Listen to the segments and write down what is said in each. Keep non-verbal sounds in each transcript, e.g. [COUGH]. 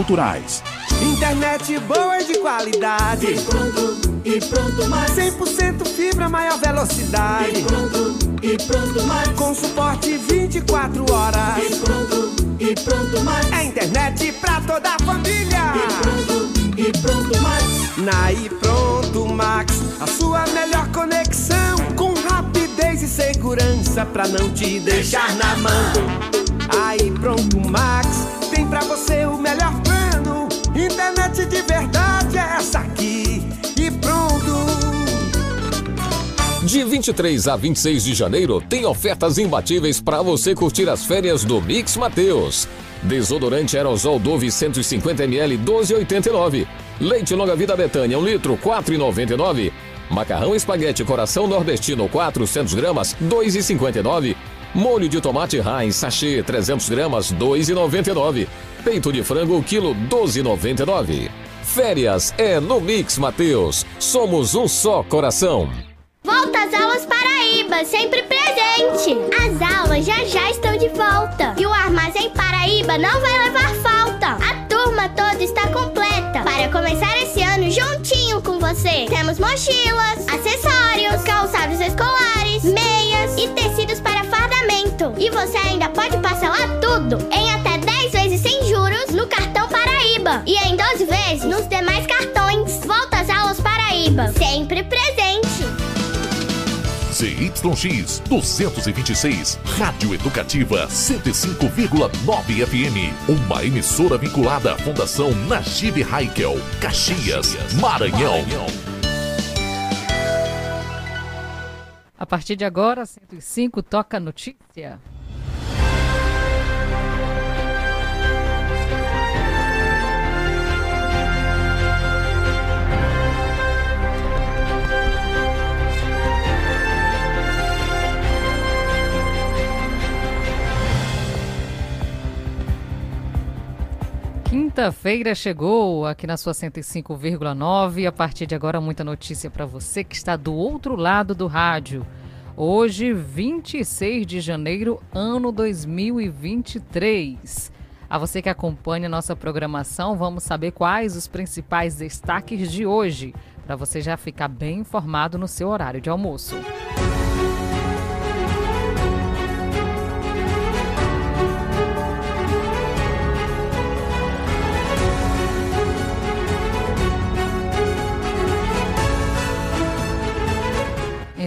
culturais. Internet boa e de qualidade. E pronto, e pronto mais. 100% fibra, maior velocidade. E pronto, e pronto mais. Com suporte 24 horas. E pronto, e pronto mais. É internet pra toda a família. E pronto, e pronto mais. Na e Pronto Max, a sua melhor conexão. Com rapidez e segurança pra não te deixar na mão. Aí Pronto Max, tem pra você o melhor plano. De verdade é essa aqui. E pronto. De 23 a 26 de janeiro, tem ofertas imbatíveis para você curtir as férias do Mix Mateus. Desodorante aerosol Dove 150ml 12,89. Leite longa vida Betânia 1 litro 4,99. Macarrão espaguete coração nordestino 400 gramas 2,59. Molho de tomate Heinz sachê 300 gramas 2,99. Peito de frango quilo 12,99. Férias é no Mix Mateus. Somos um só coração. Volta às aulas Paraíba, sempre presente! As aulas já já estão de volta e o Armazém Paraíba não vai levar falta. A turma toda está completa para começar esse ano juntinho com você. Temos mochilas, acessórios, calçados escolares, meias e tecidos para fardamento. E você ainda pode parcelar tudo em até no cartão Paraíba e em 12 vezes nos demais cartões. Volta às aulas Paraíba, sempre presente! ZYX 226, Rádio Educativa 105,9 FM. Uma emissora vinculada à Fundação Najib Haikel, Caxias, Maranhão. A partir de agora, 105 toca notícia. Quinta-feira chegou aqui na sua 105,9. A partir de agora, muita notícia para você que está do outro lado do rádio. Hoje, 26 de janeiro, ano 2023. A você que acompanha nossa programação, vamos saber quais os principais destaques de hoje, para você já ficar bem informado no seu horário de almoço.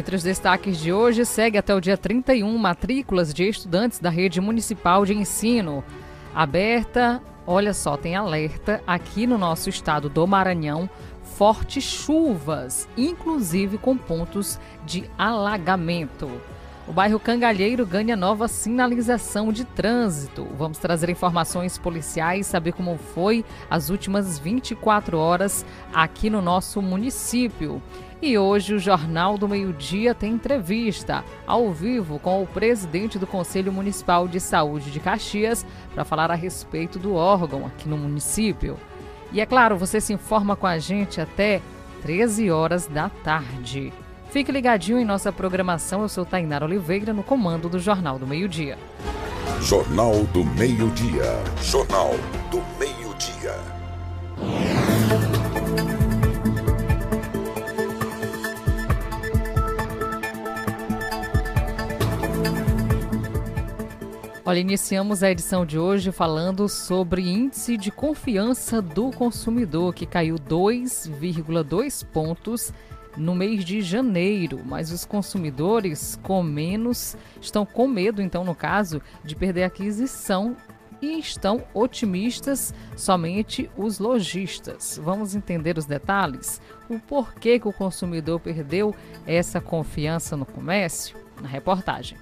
Entre os destaques de hoje, segue até o dia 31 matrículas de estudantes da rede municipal de ensino. Aberta, olha só, tem alerta aqui no nosso estado do Maranhão, fortes chuvas, inclusive com pontos de alagamento. O bairro Cangalheiro ganha nova sinalização de trânsito. Vamos trazer informações policiais, saber como foi as últimas 24 horas aqui no nosso município. E hoje o Jornal do Meio-Dia tem entrevista ao vivo com o presidente do Conselho Municipal de Saúde de Caxias para falar a respeito do órgão aqui no município. E é claro, você se informa com a gente até 13 horas da tarde. Fique ligadinho em nossa programação. Eu sou Tainara Oliveira, no comando do Jornal do Meio-Dia. Jornal do Meio-Dia. Jornal do Meio-Dia. Olha, iniciamos a edição de hoje falando sobre índice de confiança do consumidor, que caiu 2,2 pontos no mês de janeiro, mas os consumidores com menos estão com medo, então, no caso, de perder a aquisição e estão otimistas somente os lojistas. Vamos entender os detalhes? O porquê que o consumidor perdeu essa confiança no comércio? Na reportagem.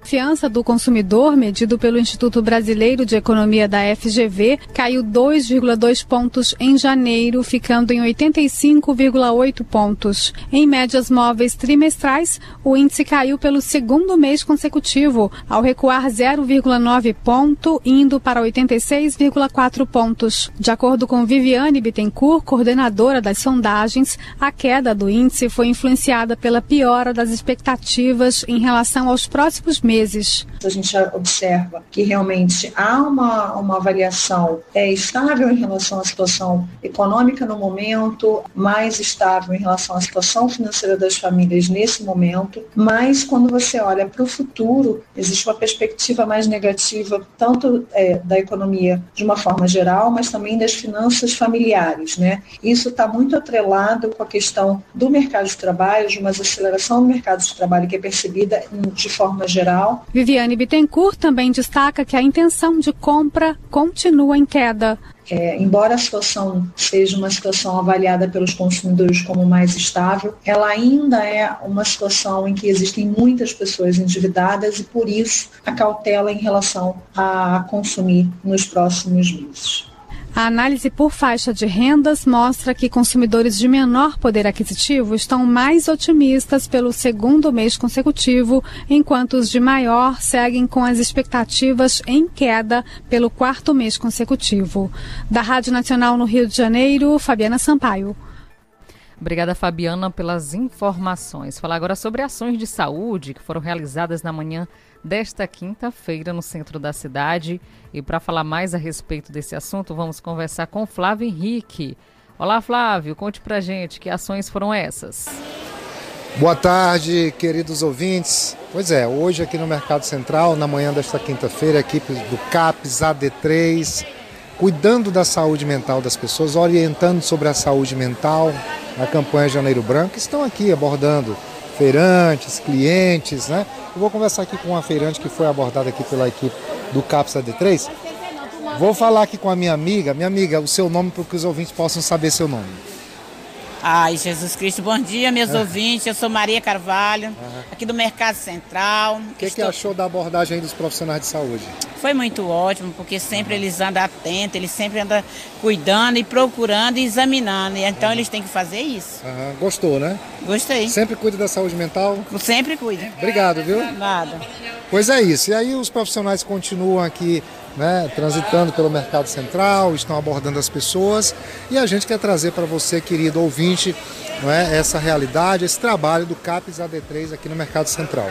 Confiança do consumidor, medido pelo Instituto Brasileiro de Economia da FGV, caiu 2,2 pontos em janeiro, ficando em 85,8 pontos. Em médias móveis trimestrais, o índice caiu pelo segundo mês consecutivo, ao recuar 0,9 ponto, indo para 86,4 pontos. De acordo com Viviane Bittencourt, coordenadora das sondagens, a queda do índice foi influenciada pela piora das expectativas em relação aos próximos meses meses. A gente observa que realmente há uma, uma variação é, estável em relação à situação econômica no momento, mais estável em relação à situação financeira das famílias nesse momento, mas quando você olha para o futuro, existe uma perspectiva mais negativa, tanto é, da economia de uma forma geral, mas também das finanças familiares. Né? Isso está muito atrelado com a questão do mercado de trabalho, de uma aceleração do mercado de trabalho que é percebida de forma geral Viviane Bittencourt também destaca que a intenção de compra continua em queda. É, embora a situação seja uma situação avaliada pelos consumidores como mais estável, ela ainda é uma situação em que existem muitas pessoas endividadas e, por isso, a cautela em relação a consumir nos próximos meses. A análise por faixa de rendas mostra que consumidores de menor poder aquisitivo estão mais otimistas pelo segundo mês consecutivo, enquanto os de maior seguem com as expectativas em queda pelo quarto mês consecutivo. Da Rádio Nacional no Rio de Janeiro, Fabiana Sampaio. Obrigada, Fabiana, pelas informações. Falar agora sobre ações de saúde que foram realizadas na manhã desta quinta-feira no centro da cidade. E para falar mais a respeito desse assunto, vamos conversar com Flávio Henrique. Olá, Flávio, conte pra gente que ações foram essas. Boa tarde, queridos ouvintes. Pois é, hoje aqui no Mercado Central, na manhã desta quinta-feira, a equipe do CAPES AD3, cuidando da saúde mental das pessoas, orientando sobre a saúde mental na campanha Janeiro Branco, estão aqui abordando feirantes, clientes, né? Eu vou conversar aqui com uma feirante que foi abordada aqui pela equipe do CAPSA D3. Vou falar aqui com a minha amiga. Minha amiga, o seu nome para que os ouvintes possam saber seu nome. Ai, Jesus Cristo, bom dia, meus ah. ouvintes. Eu sou Maria Carvalho, ah. aqui do Mercado Central. O que, Estou... que achou da abordagem dos profissionais de saúde? Foi muito ótimo, porque sempre eles andam atentos, eles sempre andam cuidando e procurando e examinando. E então eles têm que fazer isso. Gostou, né? Gostei. Sempre cuida da saúde mental? Sempre cuida. Obrigado, viu? Nada. Pois é isso. E aí os profissionais continuam aqui né, transitando pelo mercado central, estão abordando as pessoas e a gente quer trazer para você, querido ouvinte, não é, essa realidade, esse trabalho do CAPES AD3 aqui no mercado central.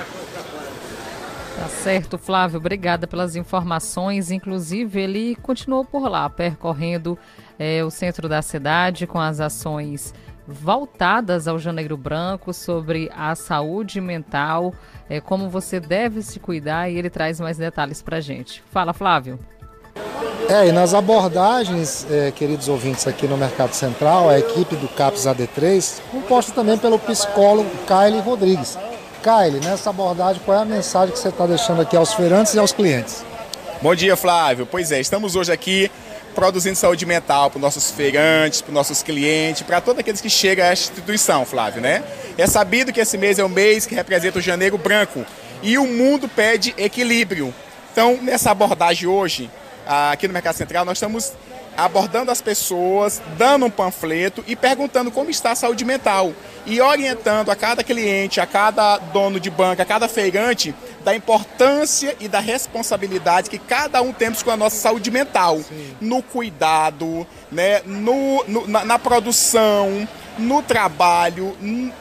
Tá certo, Flávio, obrigada pelas informações. Inclusive, ele continuou por lá, percorrendo é, o centro da cidade com as ações voltadas ao Janeiro Branco sobre a saúde mental, é, como você deve se cuidar e ele traz mais detalhes para gente. Fala, Flávio. É, e nas abordagens, é, queridos ouvintes, aqui no Mercado Central, a equipe do CAPS AD3, composta também pelo psicólogo Kyle Rodrigues. Kyle, nessa abordagem, qual é a mensagem que você está deixando aqui aos feirantes e aos clientes? Bom dia, Flávio. Pois é, estamos hoje aqui produzindo saúde mental para os nossos feirantes, para os nossos clientes, para todos aqueles que chegam esta instituição, Flávio, né? É sabido que esse mês é o mês que representa o janeiro branco e o mundo pede equilíbrio. Então, nessa abordagem hoje, aqui no Mercado Central, nós estamos abordando as pessoas, dando um panfleto e perguntando como está a saúde mental e orientando a cada cliente, a cada dono de banca, a cada feirante da importância e da responsabilidade que cada um temos com a nossa saúde mental, Sim. no cuidado, né, no, no na, na, produção, no trabalho,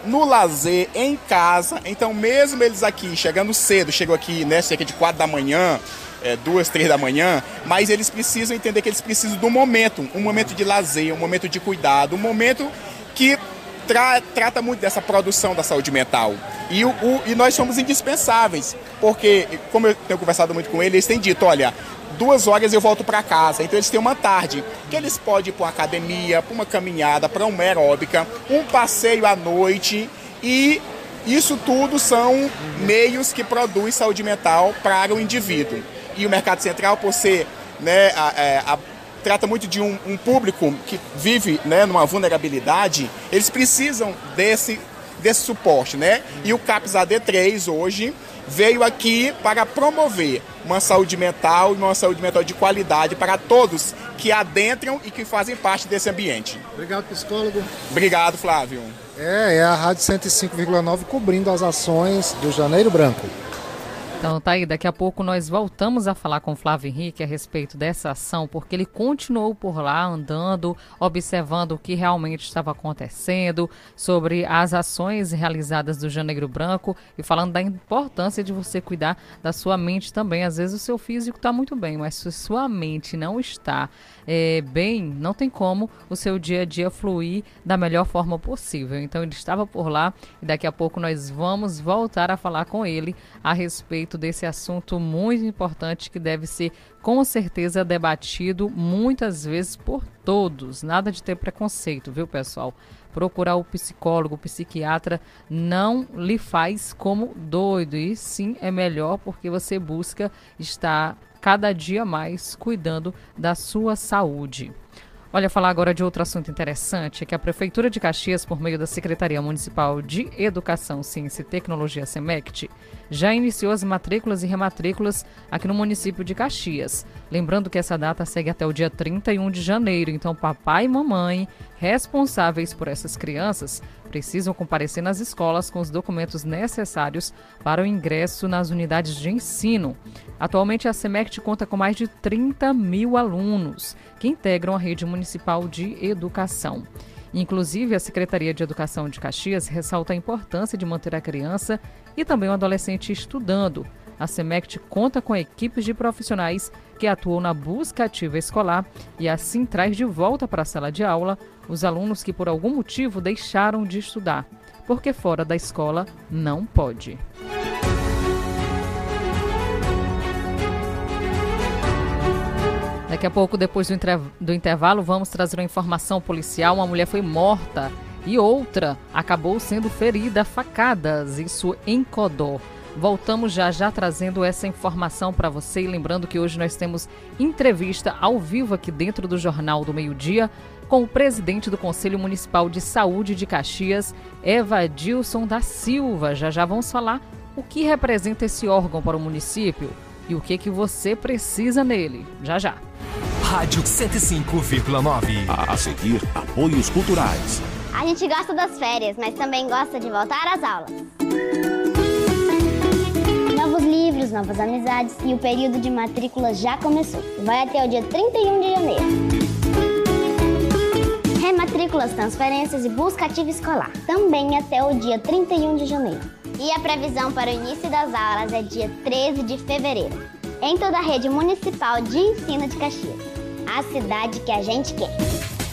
no lazer, em casa. Então, mesmo eles aqui chegando cedo, chegam aqui, né, cerca de 4 da manhã, é, duas, três da manhã, mas eles precisam entender que eles precisam do momento, um momento de lazer, um momento de cuidado, um momento que tra trata muito dessa produção da saúde mental. E, o, o, e nós somos indispensáveis, porque, como eu tenho conversado muito com eles, eles têm dito, olha, duas horas eu volto para casa. Então eles têm uma tarde que eles podem ir para uma academia, para uma caminhada, para uma aeróbica, um passeio à noite e isso tudo são meios que produzem saúde mental para o indivíduo. E o mercado central, por ser né, a, é, a, trata muito de um, um, público que vive né, numa vulnerabilidade, eles precisam desse, desse suporte. Né? E o CAPS AD3 hoje veio aqui para promover uma saúde mental e uma saúde mental de qualidade para todos que adentram e que fazem parte desse ambiente. Obrigado, psicólogo. Obrigado, Flávio. É, é a Rádio 105,9 cobrindo as ações do Janeiro Branco. Então tá aí, daqui a pouco nós voltamos a falar com Flávio Henrique a respeito dessa ação, porque ele continuou por lá andando, observando o que realmente estava acontecendo, sobre as ações realizadas do Janeiro Branco e falando da importância de você cuidar da sua mente também. Às vezes o seu físico está muito bem, mas se sua mente não está é, bem, não tem como o seu dia a dia fluir da melhor forma possível. Então ele estava por lá e daqui a pouco nós vamos voltar a falar com ele a respeito respeito desse assunto muito importante que deve ser com certeza debatido muitas vezes por todos. Nada de ter preconceito, viu, pessoal? Procurar o psicólogo, o psiquiatra não lhe faz como doido, e sim é melhor porque você busca estar cada dia mais cuidando da sua saúde. Olha, falar agora de outro assunto interessante, é que a Prefeitura de Caxias, por meio da Secretaria Municipal de Educação, Ciência e Tecnologia, SEMECT, já iniciou as matrículas e rematrículas aqui no município de Caxias. Lembrando que essa data segue até o dia 31 de janeiro, então papai e mamãe responsáveis por essas crianças precisam comparecer nas escolas com os documentos necessários para o ingresso nas unidades de ensino. Atualmente, a SEMECT conta com mais de 30 mil alunos que integram a rede municipal de educação. Inclusive, a Secretaria de Educação de Caxias ressalta a importância de manter a criança e também o adolescente estudando. A SEMECT conta com equipes de profissionais que atuam na busca ativa escolar e assim traz de volta para a sala de aula os alunos que por algum motivo deixaram de estudar, porque fora da escola não pode. Daqui a pouco, depois do, intervalo, vamos trazer uma informação policial. Uma mulher foi morta e outra acabou sendo ferida facadas, isso em Codó. Voltamos já já trazendo essa informação para você e lembrando que hoje nós temos entrevista ao vivo aqui dentro do Jornal do Meio-Dia com o presidente do Conselho Municipal de Saúde de Caxias, Evadilson da Silva. Já já vamos falar o que representa esse órgão para o município e o que que você precisa nele. Já já. Rádio 105,9. A seguir, apoios culturais. A gente gosta das férias, mas também gosta de voltar às aulas. Novos livros, novas amizades e o período de matrícula já começou. Vai até o dia 31 de janeiro. Rematrículas, transferências e busca ativa escolar. Também até o dia 31 de janeiro. E a previsão para o início das aulas é dia 13 de fevereiro. Em toda a rede municipal de ensino de Caxias a cidade que a gente quer.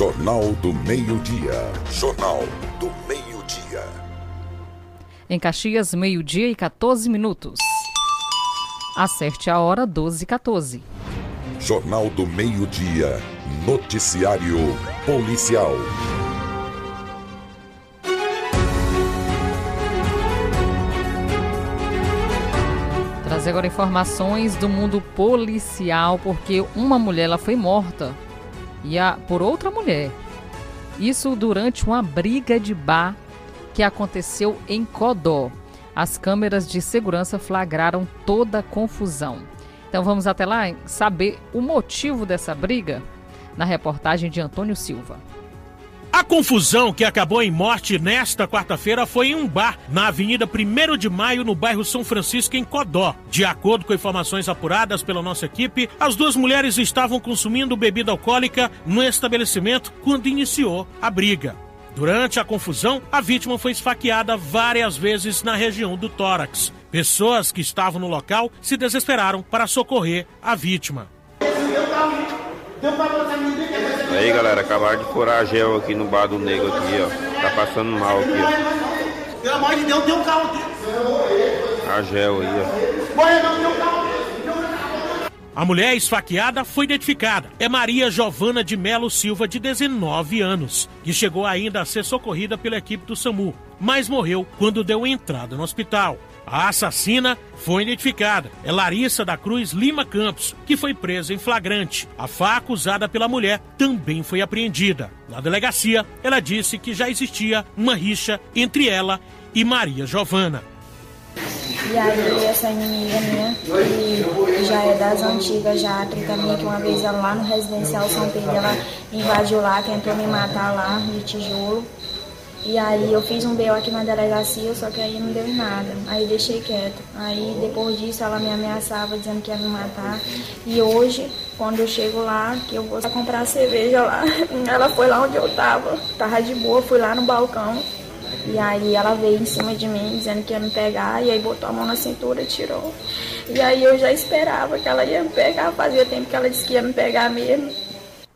Jornal do Meio-Dia. Jornal do Meio-Dia. Em Caxias, meio-dia e 14 minutos. Acerte a hora 12 e 14. Jornal do Meio-Dia. Noticiário Policial. Trazer agora informações do mundo policial, porque uma mulher ela foi morta e a, por outra mulher. Isso durante uma briga de bar que aconteceu em Codó. As câmeras de segurança flagraram toda a confusão. Então vamos até lá saber o motivo dessa briga na reportagem de Antônio Silva. A confusão que acabou em morte nesta quarta-feira foi em um bar na Avenida 1 de Maio, no bairro São Francisco, em Codó. De acordo com informações apuradas pela nossa equipe, as duas mulheres estavam consumindo bebida alcoólica no estabelecimento quando iniciou a briga. Durante a confusão, a vítima foi esfaqueada várias vezes na região do tórax. Pessoas que estavam no local se desesperaram para socorrer a vítima. Aí galera, acabaram de furar gel aqui no bar do nego aqui, ó. Tá passando mal aqui, ó. Pelo amor de Deus, tem um carro aqui. A gel aí, ó. Morre não, tem um carro aqui. A mulher esfaqueada foi identificada. É Maria Giovana de Melo Silva, de 19 anos, que chegou ainda a ser socorrida pela equipe do SAMU, mas morreu quando deu entrada no hospital. A assassina foi identificada. É Larissa da Cruz Lima Campos, que foi presa em flagrante. A faca usada pela mulher também foi apreendida. Na delegacia, ela disse que já existia uma rixa entre ela e Maria Giovana. E aí essa inimiga minha, que já é das antigas, já a minha, que uma vez ela lá no residencial São Pedro, ela invadiu lá, tentou me matar lá de tijolo. E aí eu fiz um BO aqui na delegacia, só que aí não deu em nada. Aí deixei quieto. Aí depois disso ela me ameaçava dizendo que ia me matar. E hoje, quando eu chego lá, que eu vou comprar cerveja lá, [LAUGHS] ela foi lá onde eu tava. Tava de boa, fui lá no balcão. E aí ela veio em cima de mim dizendo que ia me pegar, e aí botou a mão na cintura tirou. E aí eu já esperava que ela ia me pegar, fazia tempo que ela disse que ia me pegar mesmo.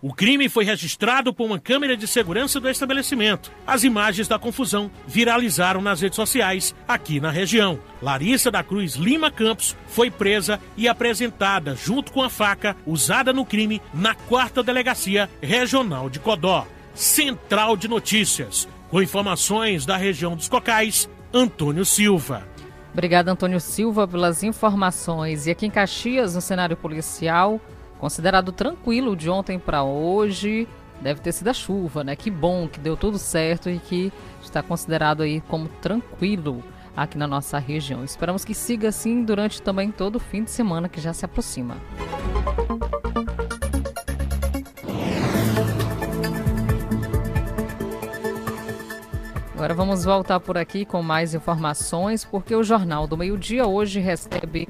O crime foi registrado por uma câmera de segurança do estabelecimento. As imagens da confusão viralizaram nas redes sociais aqui na região. Larissa da Cruz Lima Campos foi presa e apresentada junto com a faca usada no crime na quarta delegacia regional de Codó. Central de Notícias. Com informações da região dos Cocais, Antônio Silva. Obrigada, Antônio Silva, pelas informações. E aqui em Caxias, no cenário policial, considerado tranquilo de ontem para hoje. Deve ter sido a chuva, né? Que bom que deu tudo certo e que está considerado aí como tranquilo aqui na nossa região. Esperamos que siga assim durante também todo o fim de semana que já se aproxima. Agora vamos voltar por aqui com mais informações, porque o Jornal do Meio Dia hoje recebe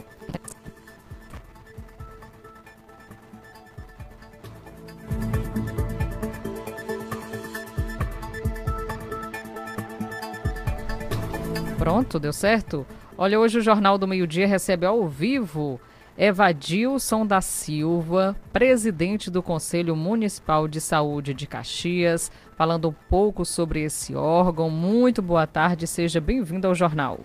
Pronto, deu certo? Olha, hoje o Jornal do Meio Dia recebe ao vivo Evadilson da Silva, presidente do Conselho Municipal de Saúde de Caxias, falando um pouco sobre esse órgão. Muito boa tarde, seja bem-vindo ao jornal.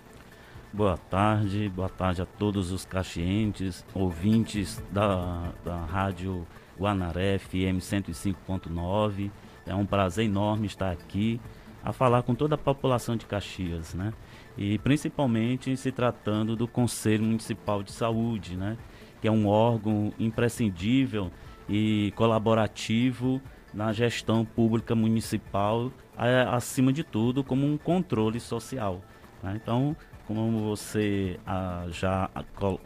Boa tarde, boa tarde a todos os caxientes, ouvintes da, da Rádio Guanaré FM 105.9. É um prazer enorme estar aqui a falar com toda a população de Caxias, né? E principalmente se tratando do Conselho Municipal de Saúde, né, que é um órgão imprescindível e colaborativo na gestão pública municipal, acima de tudo, como um controle social. Né? Então, como você a, já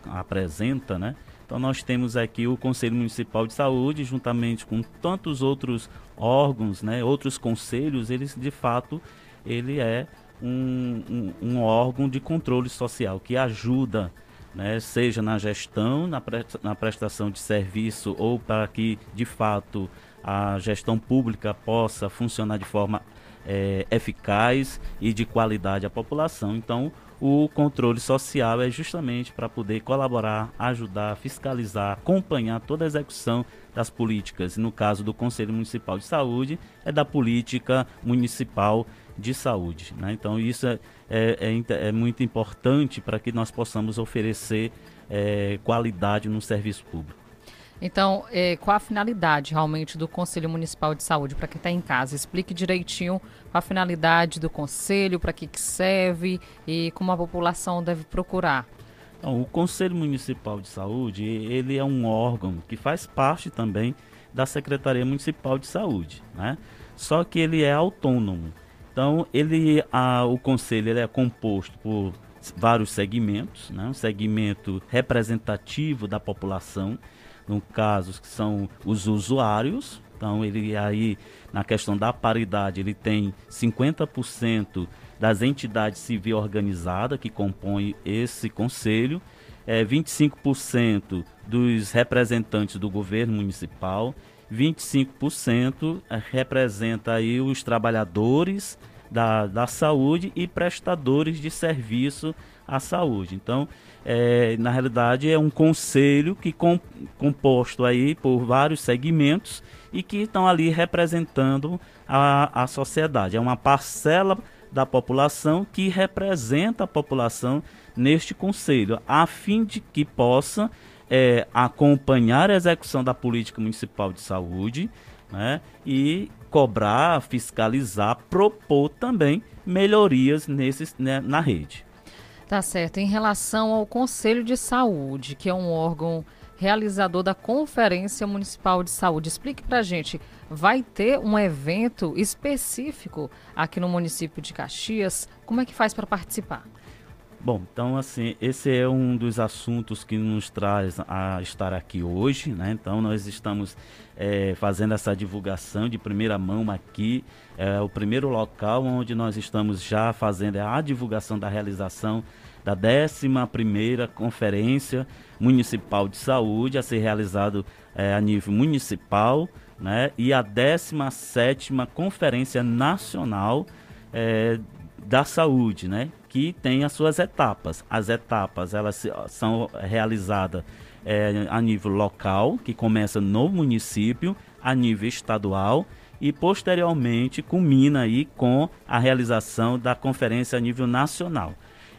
apresenta, né? Então nós temos aqui o Conselho Municipal de Saúde, juntamente com tantos outros órgãos, né, outros conselhos, eles de fato ele é um, um, um órgão de controle social que ajuda né, seja na gestão, na, na prestação de serviço ou para que, de fato, a gestão pública possa funcionar de forma é, eficaz e de qualidade à população. Então, o controle social é justamente para poder colaborar, ajudar, fiscalizar, acompanhar toda a execução das políticas. No caso do Conselho Municipal de Saúde, é da política municipal de saúde. Né? Então, isso é, é, é, é muito importante para que nós possamos oferecer é, qualidade no serviço público. Então, é, qual a finalidade realmente do Conselho Municipal de Saúde? Para quem está em casa, explique direitinho a finalidade do conselho, para que, que serve e como a população deve procurar. Então, o Conselho Municipal de Saúde, ele é um órgão que faz parte também da Secretaria Municipal de Saúde, né? Só que ele é autônomo. Então, ele, a, o conselho ele é composto por vários segmentos, né? um segmento representativo da população, no caso que são os usuários. Então, ele aí, na questão da paridade, ele tem 50% das entidades civil organizadas que compõem esse conselho, é, 25% dos representantes do governo municipal, 25% é, representa aí os trabalhadores da, da saúde e prestadores de serviço à saúde. Então, é, na realidade, é um conselho que com, composto aí por vários segmentos e que estão ali representando a, a sociedade. É uma parcela da população que representa a população neste conselho, a fim de que possa é, acompanhar a execução da política municipal de saúde né, e cobrar, fiscalizar, propor também melhorias nesses, né, na rede. Tá certo. Em relação ao Conselho de Saúde, que é um órgão realizador da Conferência Municipal de Saúde, explique para gente, vai ter um evento específico aqui no município de Caxias? Como é que faz para participar? Bom, então assim, esse é um dos assuntos que nos traz a estar aqui hoje, né? Então nós estamos é, fazendo essa divulgação de primeira mão aqui, é o primeiro local onde nós estamos já fazendo a divulgação da realização da 11ª Conferência Municipal de Saúde, a ser realizado é, a nível municipal, né? E a 17ª Conferência Nacional é, da Saúde, né? Que tem as suas etapas. As etapas elas são realizadas é, a nível local, que começa no município, a nível estadual e posteriormente culmina aí com a realização da conferência a nível nacional.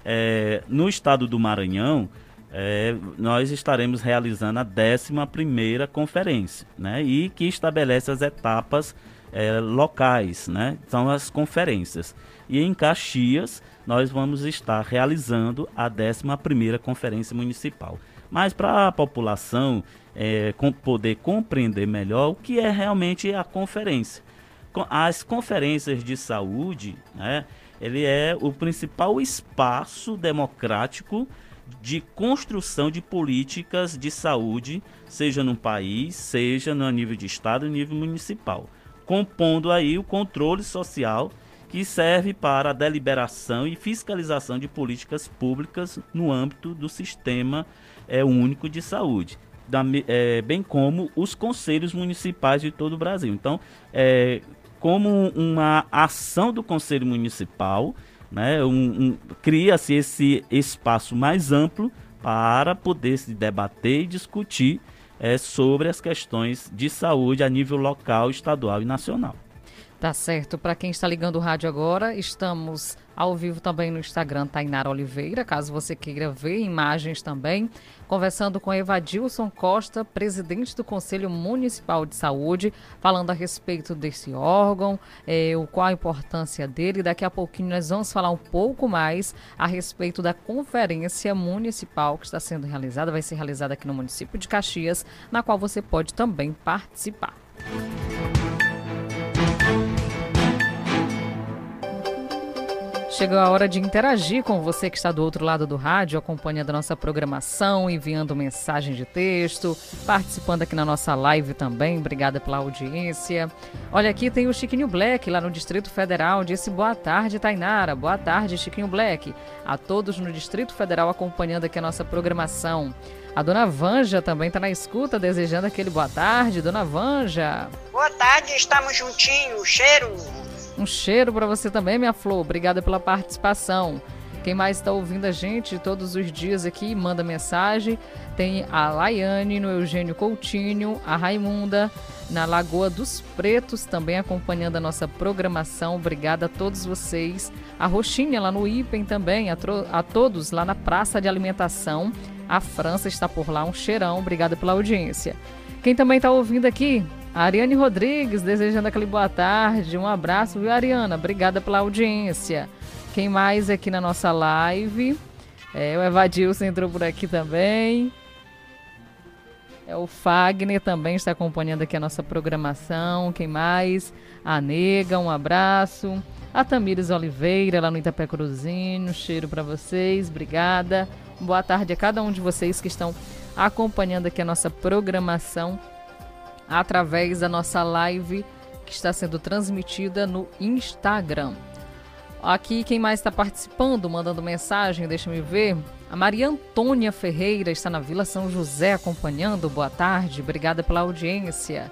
É, no estado do Maranhão, é, nós estaremos realizando a 11 conferência, né, e que estabelece as etapas é, locais, né, são as conferências. E em Caxias, nós vamos estar realizando a 11ª Conferência Municipal. Mas para a população é, com, poder compreender melhor o que é realmente a conferência. As conferências de saúde, né, ele é o principal espaço democrático de construção de políticas de saúde, seja no país, seja no nível de estado e nível municipal, compondo aí o controle social que serve para a deliberação e fiscalização de políticas públicas no âmbito do sistema é, único de saúde, da, é, bem como os conselhos municipais de todo o Brasil. Então, é, como uma ação do Conselho Municipal, né, um, um, cria-se esse espaço mais amplo para poder se debater e discutir é, sobre as questões de saúde a nível local, estadual e nacional. Tá certo. Para quem está ligando o rádio agora, estamos ao vivo também no Instagram Tainara Oliveira, caso você queira ver imagens também. Conversando com Evadilson Costa, presidente do Conselho Municipal de Saúde, falando a respeito desse órgão, é, o, qual a importância dele. Daqui a pouquinho nós vamos falar um pouco mais a respeito da conferência municipal que está sendo realizada, vai ser realizada aqui no município de Caxias, na qual você pode também participar. Chegou a hora de interagir com você que está do outro lado do rádio, acompanhando a nossa programação, enviando mensagem de texto, participando aqui na nossa live também. Obrigada pela audiência. Olha aqui, tem o Chiquinho Black lá no Distrito Federal. Disse boa tarde, Tainara. Boa tarde, Chiquinho Black. A todos no Distrito Federal acompanhando aqui a nossa programação. A dona Vanja também está na escuta, desejando aquele boa tarde. Dona Vanja. Boa tarde, estamos juntinhos. Cheiro. Um cheiro para você também, minha flor. Obrigada pela participação. Quem mais está ouvindo a gente todos os dias aqui, manda mensagem. Tem a Laiane no Eugênio Coutinho, a Raimunda na Lagoa dos Pretos, também acompanhando a nossa programação. Obrigada a todos vocês. A Roxinha lá no Ipen também, a, a todos lá na Praça de Alimentação. A França está por lá. Um cheirão. Obrigada pela audiência. Quem também está ouvindo aqui, Ariane Rodrigues, desejando aquele boa tarde. Um abraço, viu, Ariana? Obrigada pela audiência. Quem mais aqui na nossa live? É, o Evadilson entrou por aqui também. É o Fagner também está acompanhando aqui a nossa programação. Quem mais? A Nega, um abraço. A Tamires Oliveira, lá no Itapé Cruzinho. Cheiro para vocês, obrigada. Boa tarde a cada um de vocês que estão acompanhando aqui a nossa programação através da nossa live que está sendo transmitida no Instagram. Aqui quem mais está participando, mandando mensagem, deixa me ver. A Maria Antônia Ferreira está na Vila São José acompanhando. Boa tarde, obrigada pela audiência.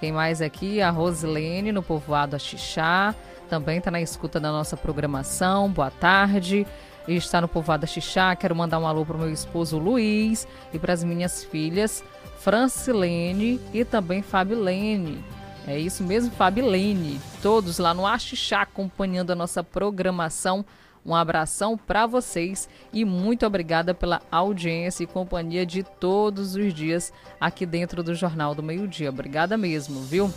Quem mais aqui? A Rosilene no povoado Axixá. Também está na escuta da nossa programação. Boa tarde. Está no povoado Axixá. Quero mandar um alô para o meu esposo Luiz e para as minhas filhas Francilene e também Fabilene. É isso mesmo, Fabilene. Todos lá no Axixá acompanhando a nossa programação. Um abração para vocês e muito obrigada pela audiência e companhia de todos os dias aqui dentro do Jornal do Meio Dia. Obrigada mesmo, viu?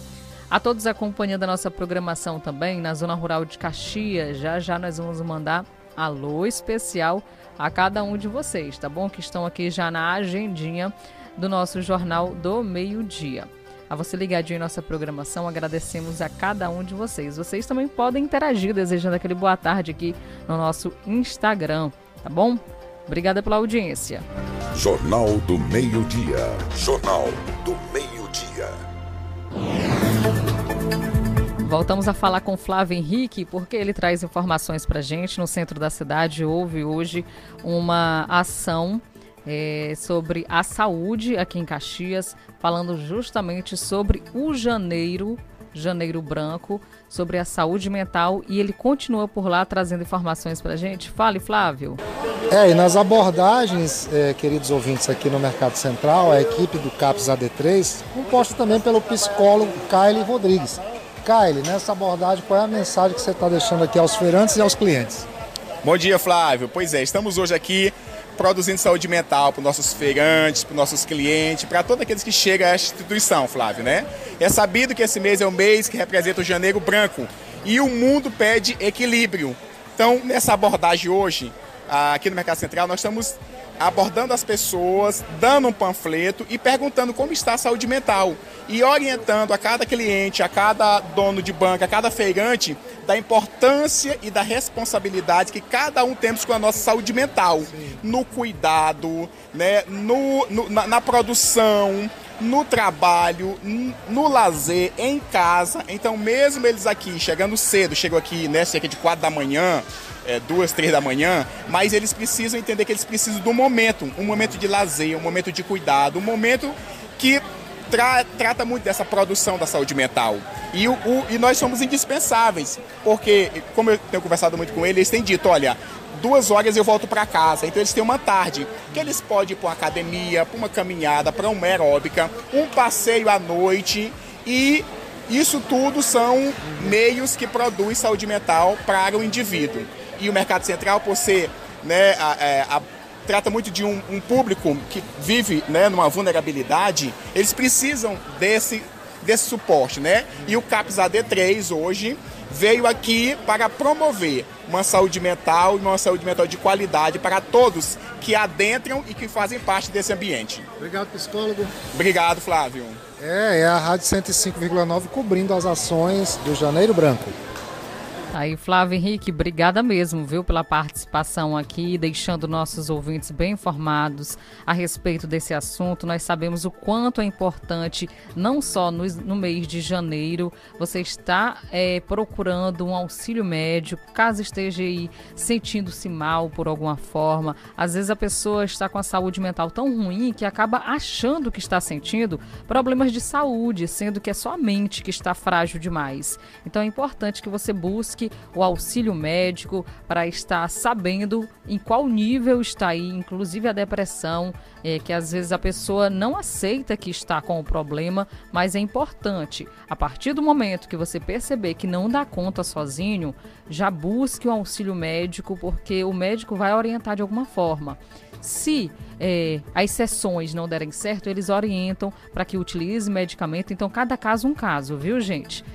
A todos acompanhando a nossa programação também na Zona Rural de Caxias. Já já nós vamos mandar alô especial a cada um de vocês, tá bom? Que estão aqui já na agendinha do nosso Jornal do Meio Dia a você ligadinho em nossa programação. Agradecemos a cada um de vocês. Vocês também podem interagir desejando aquele boa tarde aqui no nosso Instagram, tá bom? Obrigada pela audiência. Jornal do Meio-Dia. Jornal do Meio-Dia. Voltamos a falar com Flávio Henrique, porque ele traz informações para gente. No centro da cidade houve hoje uma ação é, sobre a saúde aqui em Caxias, falando justamente sobre o janeiro, janeiro branco, sobre a saúde mental e ele continua por lá trazendo informações para a gente. Fale, Flávio. É, e nas abordagens, é, queridos ouvintes aqui no Mercado Central, a equipe do CAPS AD3, composta também pelo psicólogo Kyle Rodrigues. Kyle, nessa abordagem, qual é a mensagem que você está deixando aqui aos feirantes e aos clientes? Bom dia, Flávio. Pois é, estamos hoje aqui produzindo saúde mental para os nossos feirantes, para os nossos clientes, para todos aqueles que chegam esta instituição, Flávio, né? É sabido que esse mês é o mês que representa o janeiro branco e o mundo pede equilíbrio. Então, nessa abordagem hoje, aqui no Mercado Central, nós estamos abordando as pessoas, dando um panfleto e perguntando como está a saúde mental e orientando a cada cliente, a cada dono de banca, a cada feirante da importância e da responsabilidade que cada um temos com a nossa saúde mental, Sim. no cuidado, né, no, no na, na produção, no trabalho, no lazer, em casa. Então, mesmo eles aqui chegando cedo, chegam aqui, né, cerca de 4 da manhã, é, duas, três da manhã, mas eles precisam entender que eles precisam um momento, um momento de lazer, um momento de cuidado, um momento que tra trata muito dessa produção da saúde mental. E, o, o, e nós somos indispensáveis, porque, como eu tenho conversado muito com eles, eles têm dito, olha, duas horas eu volto para casa. Então eles têm uma tarde que eles podem ir para uma academia, para uma caminhada, para uma aeróbica, um passeio à noite e isso tudo são meios que produzem saúde mental para o indivíduo e o mercado central, por ser, né, a, a, é, a, trata muito de um, um, público que vive né, numa vulnerabilidade, eles precisam desse, desse suporte, né? E o CAPS AD3 hoje veio aqui para promover uma saúde mental e uma saúde mental de qualidade para todos que adentram e que fazem parte desse ambiente. Obrigado, psicólogo. Obrigado, Flávio. É, é a Rádio 105,9 cobrindo as ações do Janeiro Branco. Aí, Flávio Henrique, obrigada mesmo, viu, pela participação aqui, deixando nossos ouvintes bem informados a respeito desse assunto. Nós sabemos o quanto é importante, não só no, no mês de janeiro, você está é, procurando um auxílio médico, caso esteja aí sentindo-se mal por alguma forma. Às vezes a pessoa está com a saúde mental tão ruim que acaba achando que está sentindo problemas de saúde, sendo que é a mente que está frágil demais. Então é importante que você busque o auxílio médico para estar sabendo em qual nível está aí, inclusive a depressão, é, que às vezes a pessoa não aceita que está com o problema, mas é importante, a partir do momento que você perceber que não dá conta sozinho, já busque o auxílio médico, porque o médico vai orientar de alguma forma. Se é, as sessões não derem certo, eles orientam para que utilize medicamento. Então, cada caso um caso, viu, gente?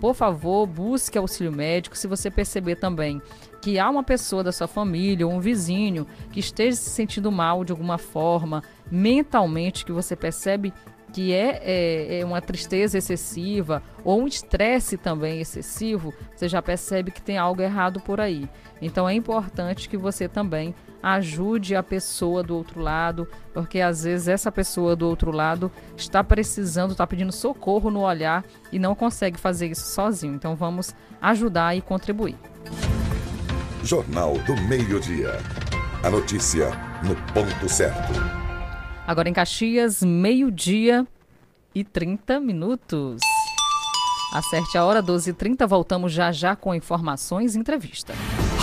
Por favor, busque auxílio médico. Se você perceber também que há uma pessoa da sua família ou um vizinho que esteja se sentindo mal de alguma forma, mentalmente, que você percebe que é, é, é, uma tristeza excessiva ou um estresse também excessivo, você já percebe que tem algo errado por aí. Então é importante que você também ajude a pessoa do outro lado, porque às vezes essa pessoa do outro lado está precisando, está pedindo socorro no olhar e não consegue fazer isso sozinho. Então vamos ajudar e contribuir. Jornal do Meio-Dia. A notícia no ponto certo. Agora em Caxias, meio-dia e 30 minutos. Acerte a hora 12h30, voltamos já já com informações e entrevista.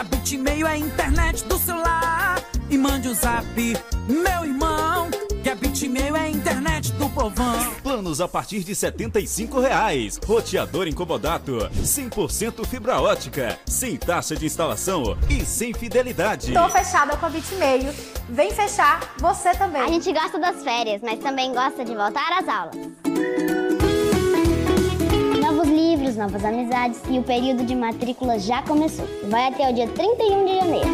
Que a Bitmail é a internet do celular. E mande um zap, meu irmão. Que a Bitmail é a internet do povão. Planos a partir de 75 reais. Roteador incomodato. 100% fibra ótica. Sem taxa de instalação e sem fidelidade. Tô fechada com a Bitmail. Vem fechar você também. A gente gosta das férias, mas também gosta de voltar às aulas. Livros, novas amizades e o período de matrícula já começou. Vai até o dia 31 de janeiro.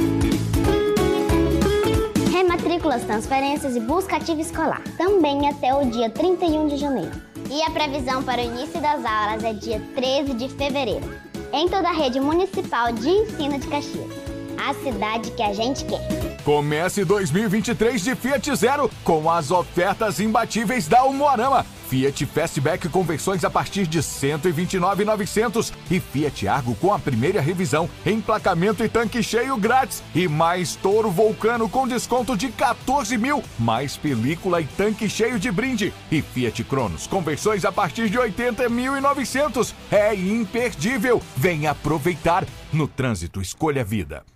Rematrículas, transferências e busca ativa escolar. Também até o dia 31 de janeiro. E a previsão para o início das aulas é dia 13 de fevereiro. Em toda a rede municipal de ensino de Caxias. A cidade que a gente quer. Comece 2023 de Fiat Zero com as ofertas imbatíveis da Umuarama. Fiat Fastback com versões a partir de R$ 129.900 e Fiat Argo com a primeira revisão, emplacamento e tanque cheio grátis e mais Toro Vulcano com desconto de 14 mil, mais película e tanque cheio de brinde e Fiat Cronos com versões a partir de 80.900. É imperdível. Venha aproveitar. No trânsito, escolha a vida.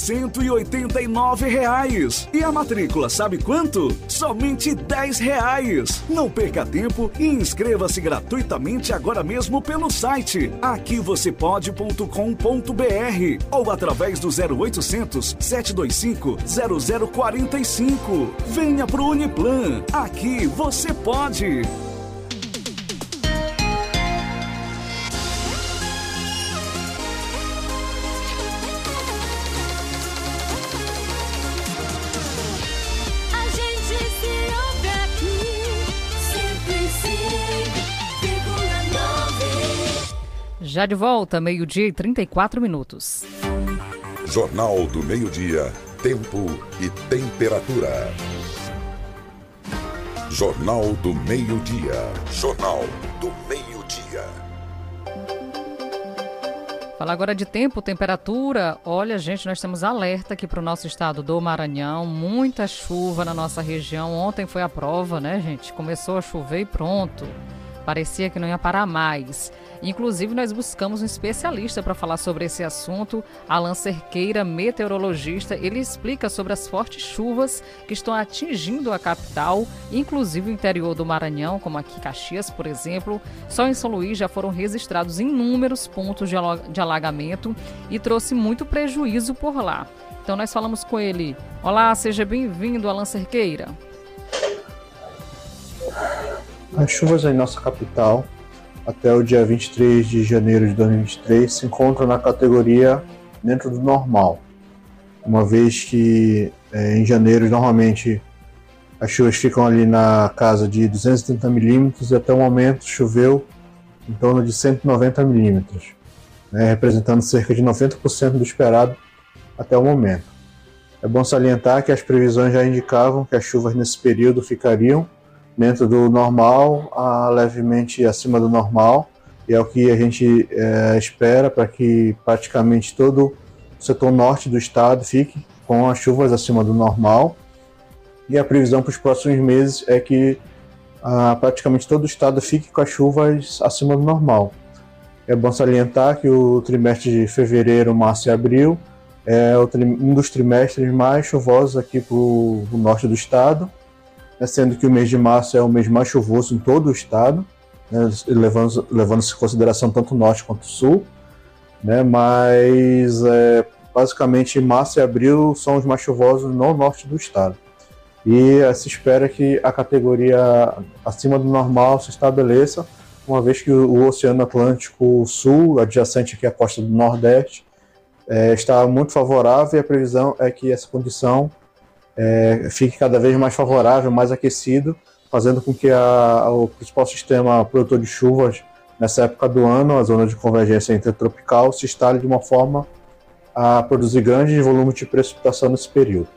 189 reais. E a matrícula sabe quanto? Somente 10 reais. Não perca tempo e inscreva-se gratuitamente agora mesmo pelo site aquivocêpode.com.br ou através do 0800 725 0045. Venha pro Uniplan. Aqui você pode. Já de volta, meio-dia e 34 minutos. Jornal do Meio-Dia, Tempo e Temperatura. Jornal do Meio-Dia. Jornal do Meio-Dia. Falar agora de tempo, temperatura. Olha, gente, nós temos alerta aqui para o nosso estado do Maranhão. Muita chuva na nossa região. Ontem foi a prova, né, gente? Começou a chover e pronto. Parecia que não ia parar mais. Inclusive, nós buscamos um especialista para falar sobre esse assunto, Alan Cerqueira, meteorologista. Ele explica sobre as fortes chuvas que estão atingindo a capital, inclusive o interior do Maranhão, como aqui Caxias, por exemplo. Só em São Luís já foram registrados inúmeros pontos de ala- de alagamento e trouxe muito prejuízo por lá. Então nós falamos com ele. Olá, seja bem-vindo, Alan Cerqueira. As chuvas em nossa capital, até o dia 23 de janeiro de 2023, se encontram na categoria dentro do normal, uma vez que eh, em janeiro normalmente as chuvas ficam ali na casa de 230 milímetros e até o momento choveu em torno de 190 milímetros, né, representando cerca de 90% do esperado até o momento. É bom salientar que as previsões já indicavam que as chuvas nesse período ficariam dentro do normal a levemente acima do normal. E é o que a gente eh, espera para que praticamente todo o setor norte do estado fique com as chuvas acima do normal. E a previsão para os próximos meses é que ah, praticamente todo o estado fique com as chuvas acima do normal. É bom salientar que o trimestre de fevereiro, março e abril é um dos trimestres mais chuvosos aqui para o norte do estado sendo que o mês de março é o mês mais chuvoso em todo o estado, né, levando- levando-se em consideração tanto o norte quanto o sul, né, mas é, basicamente março e abril são os mais chuvosos no norte do estado. E eh, se espera que a categoria acima do normal se estabeleça, uma vez que o, o Oceano Atlântico Sul, adjacente aqui à costa do Nordeste, eh, está muito favorável e a previsão é que essa condição é, fique cada vez mais favorável, mais aquecido, fazendo com que a- o principal sistema produtor de chuvas nessa época do ano, a zona de convergência intertropical, se instale de uma forma a produzir grandes volumes de precipitação nesse período.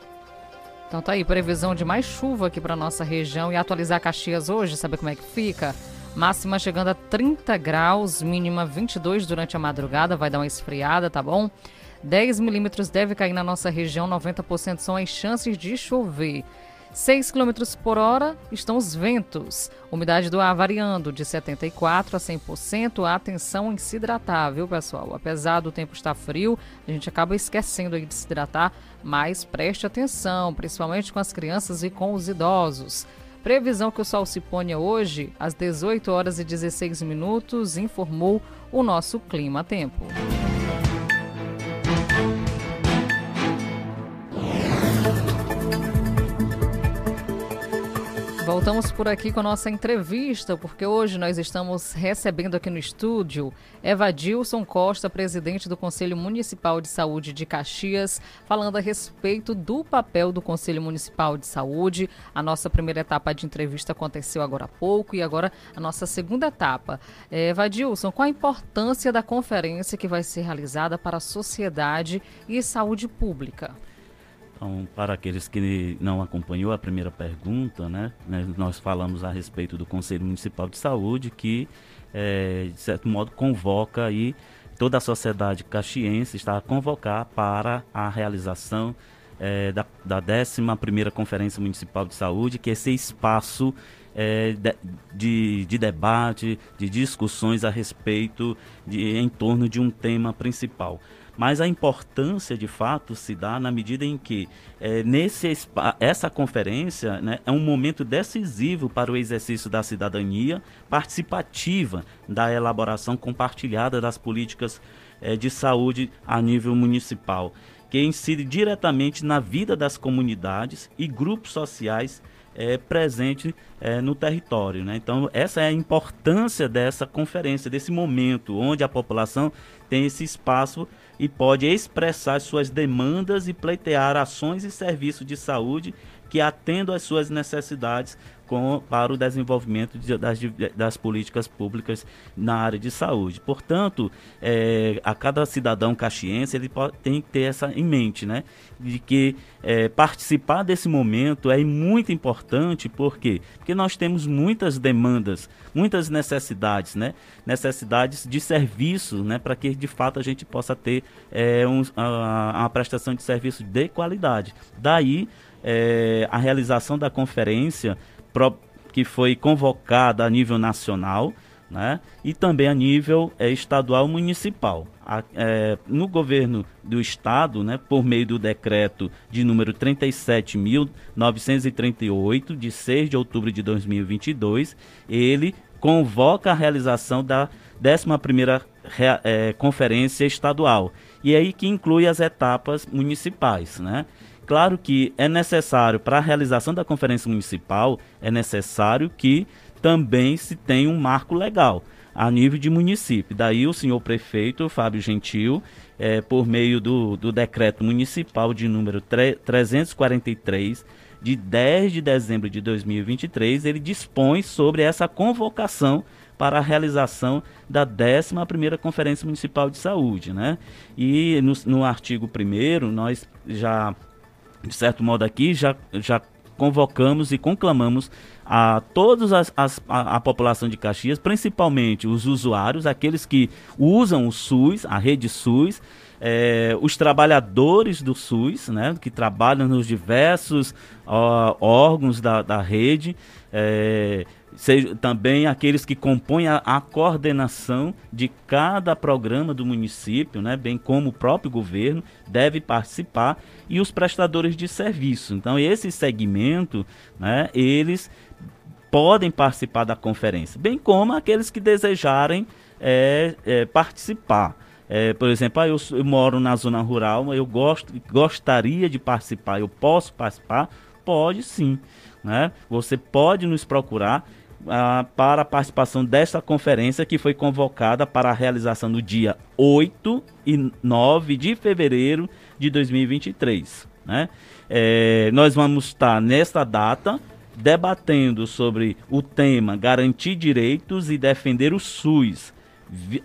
Então tá aí, previsão de mais chuva aqui para nossa região e atualizar Caxias hoje, saber como é que fica? Máxima chegando a 30 graus, mínima 22 durante a madrugada, vai dar uma esfriada, tá bom? 10 milímetros deve cair na nossa região, 90% são as chances de chover. 6 km por hora estão os ventos. Umidade do ar variando de 74% a 100%. Atenção em se hidratar, viu, pessoal? Apesar do tempo estar frio, a gente acaba esquecendo aí de se hidratar, mas preste atenção, principalmente com as crianças e com os idosos. Previsão que o sol se ponha hoje às 18 horas e 16 minutos, informou o nosso Clima Tempo. Voltamos por aqui com a nossa entrevista, porque hoje nós estamos recebendo aqui no estúdio Evadilson Costa, presidente do Conselho Municipal de Saúde de Caxias, falando a respeito do papel do Conselho Municipal de Saúde. A nossa primeira etapa de entrevista aconteceu agora há pouco e agora a nossa segunda etapa. É, Evadilson, qual a importância da conferência que vai ser realizada para a sociedade e saúde pública? Então, para aqueles que não acompanhou a primeira pergunta, né, né, nós falamos a respeito do Conselho Municipal de Saúde, que, eh, de certo modo, convoca aí toda a sociedade caxiense, está a convocar para a realização eh, da, da 11ª Conferência Municipal de Saúde, que é esse espaço de, de, de debate, de discussões a respeito, de, em torno de um tema principal. Mas a importância, de fato, se dá na medida em que eh, nesse essa conferência né, é um momento decisivo para o exercício da cidadania participativa da elaboração compartilhada das políticas eh, de saúde a nível municipal, que incide diretamente na vida das comunidades e grupos sociais é, presente é, no território. Né? Então, essa é a importância dessa conferência, desse momento, onde a população tem esse espaço e pode expressar suas demandas e pleitear ações e serviços de saúde que atendam às suas necessidades com, para o desenvolvimento de- das, das políticas públicas na área de saúde. Portanto, é, a cada cidadão caxiense ele po- tem que ter essa em mente, né? De que é, participar desse momento é muito importante, por quê? Porque nós temos muitas demandas, muitas necessidades, né? Necessidades de serviço, né? Para que de fato a gente possa ter é, um- a, uma prestação de serviço de qualidade. Daí é, a realização da conferência que foi convocada a nível nacional, né? e também a nível é, estadual municipal. A, é, no governo do estado, né, por meio do decreto de número 37.938, de 6 de outubro de 2022, ele convoca a realização da 11ª é, Conferência Estadual, e aí que inclui as etapas municipais, né? Claro que é necessário, para a realização da conferência municipal, é necessário que também se tenha um marco legal a nível de município. Daí o senhor prefeito, Fábio Gentil, é, por meio do, do decreto municipal de número 343, de 10 de dezembro de 2023, ele dispõe sobre essa convocação para a realização da 11ª Conferência Municipal de Saúde. Né? E no, no artigo 1 nós já, de certo modo aqui, já, já convocamos e conclamamos a toda as, as, a, a, população de Caxias, principalmente os usuários, aqueles que usam o SUS, a rede SUS, é, os trabalhadores do SUS, né, que trabalham nos diversos ó, órgãos da, da rede, é, seja, também aqueles que compõem a, a, coordenação de cada programa do município, né, bem como o próprio governo, deve participar, e os prestadores de serviço. Então, esse segmento, né, eles podem participar da conferência, bem como aqueles que desejarem é, é, participar. É, por exemplo, ah, eu, eu, moro na zona rural, eu gosto, gostaria de participar, eu posso participar? Pode sim. Né? Você pode nos procurar ah, para a participação desta conferência que foi convocada para a realização no dia 8 e 9 de fevereiro de 2023. Né? É, nós vamos estar nesta data debatendo sobre o tema garantir direitos e defender o SUS,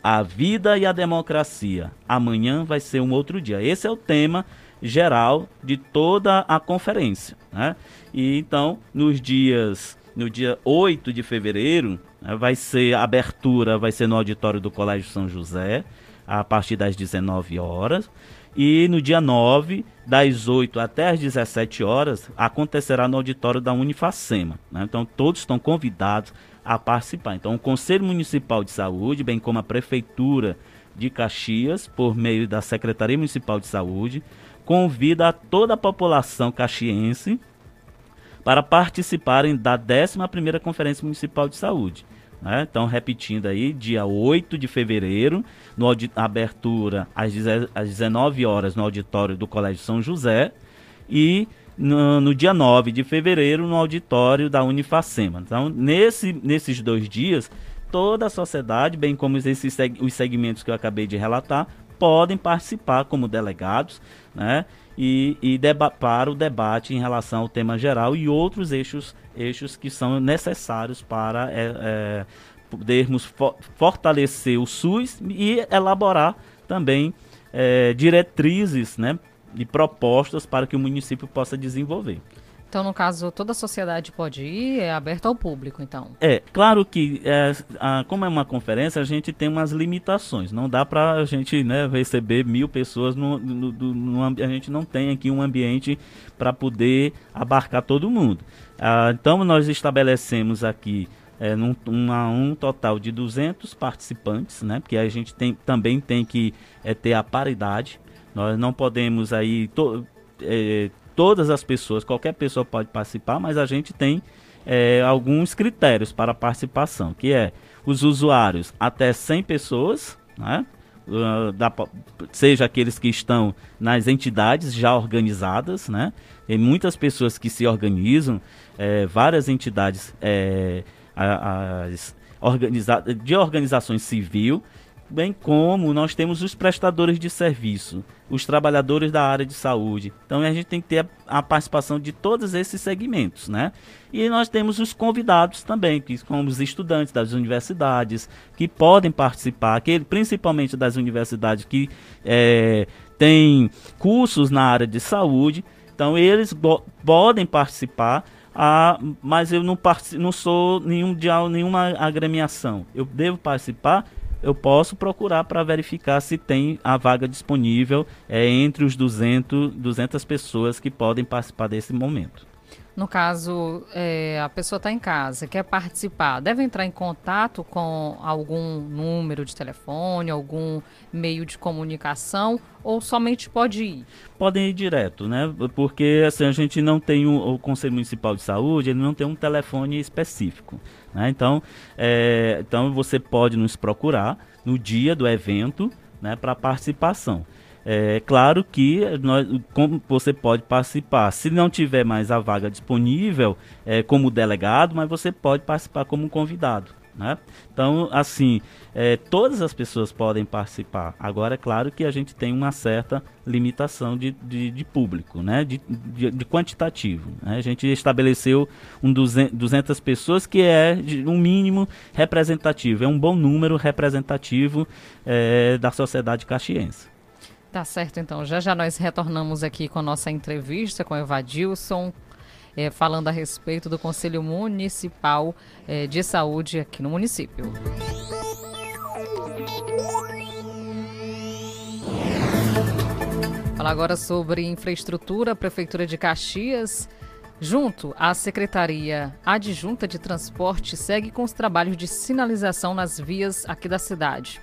a vida e a democracia. Amanhã vai ser um outro dia. Esse é o tema geral de toda a conferência. Né? E então, nos dias, no dia 8 de fevereiro, né, vai ser a abertura, vai ser no auditório do Colégio São José, a partir das 19 horas. E no dia 9, das 8 até as 17 horas, acontecerá no auditório da Unifacema. Né? Então, todos estão convidados a participar. Então, o Conselho Municipal de Saúde, bem como a Prefeitura de Caxias, por meio da Secretaria Municipal de Saúde, convida toda a população caxiense para participarem da 11ª Conferência Municipal de Saúde. Né? Então, repetindo aí, dia 8 de fevereiro, no abertura às, às 19 horas no auditório do Colégio São José e no, no, dia 9 de fevereiro no auditório da Unifacema. Então, nesse, nesses dois dias, toda a sociedade, bem como esses, os segmentos que eu acabei de relatar, podem participar como delegados, né? E, e para o debate em relação ao tema geral e outros eixos, eixos que são necessários para é, é, podermos fo fortalecer o SUS e elaborar também é, diretrizes né, e propostas para que o município possa desenvolver. Então, no caso, toda a sociedade pode ir, é aberto ao público, então? É, claro que, é, a, como é uma conferência, a gente tem umas limitações. Não dá para a gente né, receber mil pessoas, no, no, no, a gente não tem aqui um ambiente para poder abarcar todo mundo. Ah, então, nós estabelecemos aqui é, num, um total de 200 participantes, né? Porque a gente tem, também tem que é, ter a paridade. Nós não podemos aí to, é, todas as pessoas, qualquer pessoa pode participar, mas a gente tem é, alguns critérios para participação, que é os usuários até 100 pessoas, né? Uh, da, seja aqueles que estão nas entidades já organizadas, né? Tem muitas pessoas que se organizam, é, várias entidades é, as organiza de organizações civil, bem como nós temos os prestadores de serviço, os trabalhadores da área de saúde. Então a gente tem que ter a, participação de todos esses segmentos, né? E nós temos os convidados também, que como os estudantes das universidades, que podem participar, aquele, principalmente das universidades que é, têm cursos na área de saúde. Então eles podem participar ah, mas eu não, não sou nenhum de nenhuma agremiação. Eu devo participar? Eu posso procurar para verificar se tem a vaga disponível é, entre os 200, 200 pessoas que podem participar desse momento. No caso, é, a pessoa está em casa, quer participar, deve entrar em contato com algum número de telefone, algum meio de comunicação ou somente pode ir? Podem ir direto, né? Porque assim, a gente não tem um, o Conselho Municipal de Saúde, ele não tem um telefone específico. Né? Então, é, então você pode nos procurar no dia do evento né, para participação. É claro que nós, como você pode participar, se não tiver mais a vaga disponível é, como delegado, mas você pode participar como convidado. Né? Então, assim, é, todas as pessoas podem participar. Agora, é claro que a gente tem uma certa limitação de, de, de público, né? de, de, de quantitativo. Né? A gente estabeleceu um 200 pessoas que é um mínimo representativo, é um bom número representativo é, da sociedade caxiense. Tá certo, então. Já já nós retornamos aqui com a nossa entrevista com Evadilson, é, falando a respeito do Conselho Municipal é, de Saúde aqui no município. Falar agora sobre infraestrutura, Prefeitura de Caxias. Junto à Secretaria Adjunta de Transporte, segue com os trabalhos de sinalização nas vias aqui da cidade.